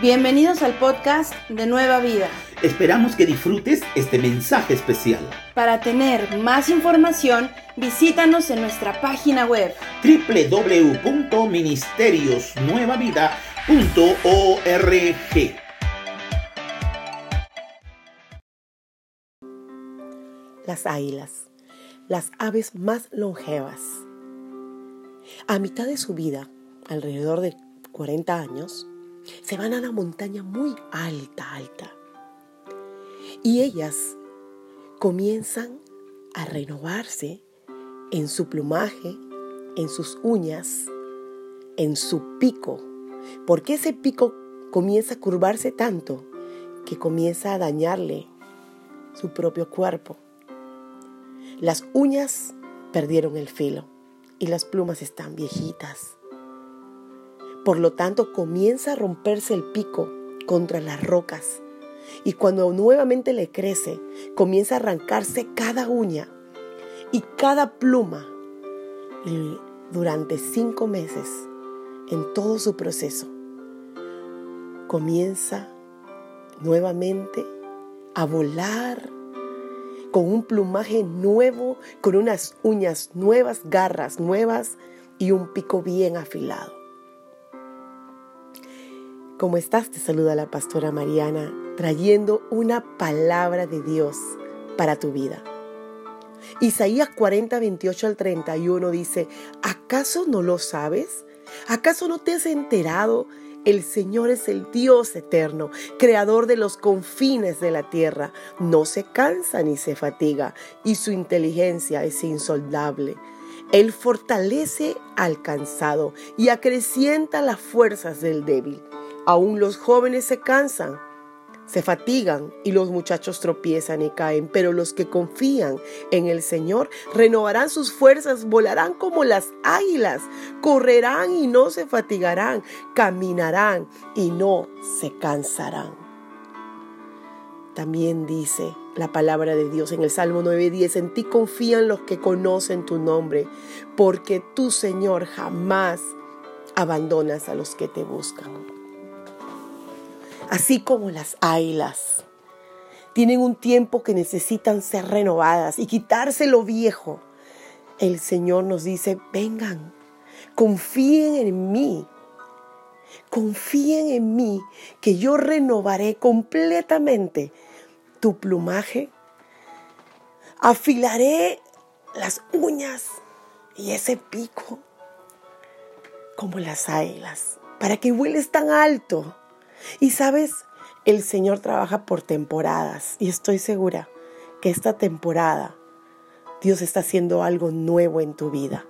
Bienvenidos al podcast de Nueva Vida. Esperamos que disfrutes este mensaje especial. Para tener más información, visítanos en nuestra página web www.ministeriosnuevavida.org. Las águilas, las aves más longevas. A mitad de su vida, alrededor de 40 años, se van a una montaña muy alta, alta. Y ellas comienzan a renovarse en su plumaje, en sus uñas, en su pico. Porque ese pico comienza a curvarse tanto que comienza a dañarle su propio cuerpo. Las uñas perdieron el filo y las plumas están viejitas. Por lo tanto, comienza a romperse el pico contra las rocas. Y cuando nuevamente le crece, comienza a arrancarse cada uña y cada pluma. Durante cinco meses, en todo su proceso, comienza nuevamente a volar con un plumaje nuevo, con unas uñas nuevas, garras nuevas y un pico bien afilado. ¿Cómo estás? Te saluda la pastora Mariana trayendo una palabra de Dios para tu vida. Isaías 40, 28 al 31 dice, ¿acaso no lo sabes? ¿Acaso no te has enterado? El Señor es el Dios eterno, creador de los confines de la tierra. No se cansa ni se fatiga y su inteligencia es insoldable. Él fortalece al cansado y acrecienta las fuerzas del débil. Aún los jóvenes se cansan, se fatigan y los muchachos tropiezan y caen, pero los que confían en el Señor renovarán sus fuerzas, volarán como las águilas, correrán y no se fatigarán, caminarán y no se cansarán. También dice la palabra de Dios en el Salmo 9:10, en ti confían los que conocen tu nombre, porque tú, Señor, jamás abandonas a los que te buscan así como las águilas. Tienen un tiempo que necesitan ser renovadas y quitarse lo viejo. El Señor nos dice, vengan, confíen en mí. Confíen en mí que yo renovaré completamente tu plumaje. Afilaré las uñas y ese pico como las águilas para que vueles tan alto y sabes, el Señor trabaja por temporadas y estoy segura que esta temporada Dios está haciendo algo nuevo en tu vida.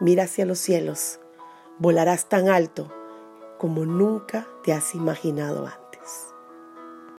Mira hacia los cielos, volarás tan alto como nunca te has imaginado antes.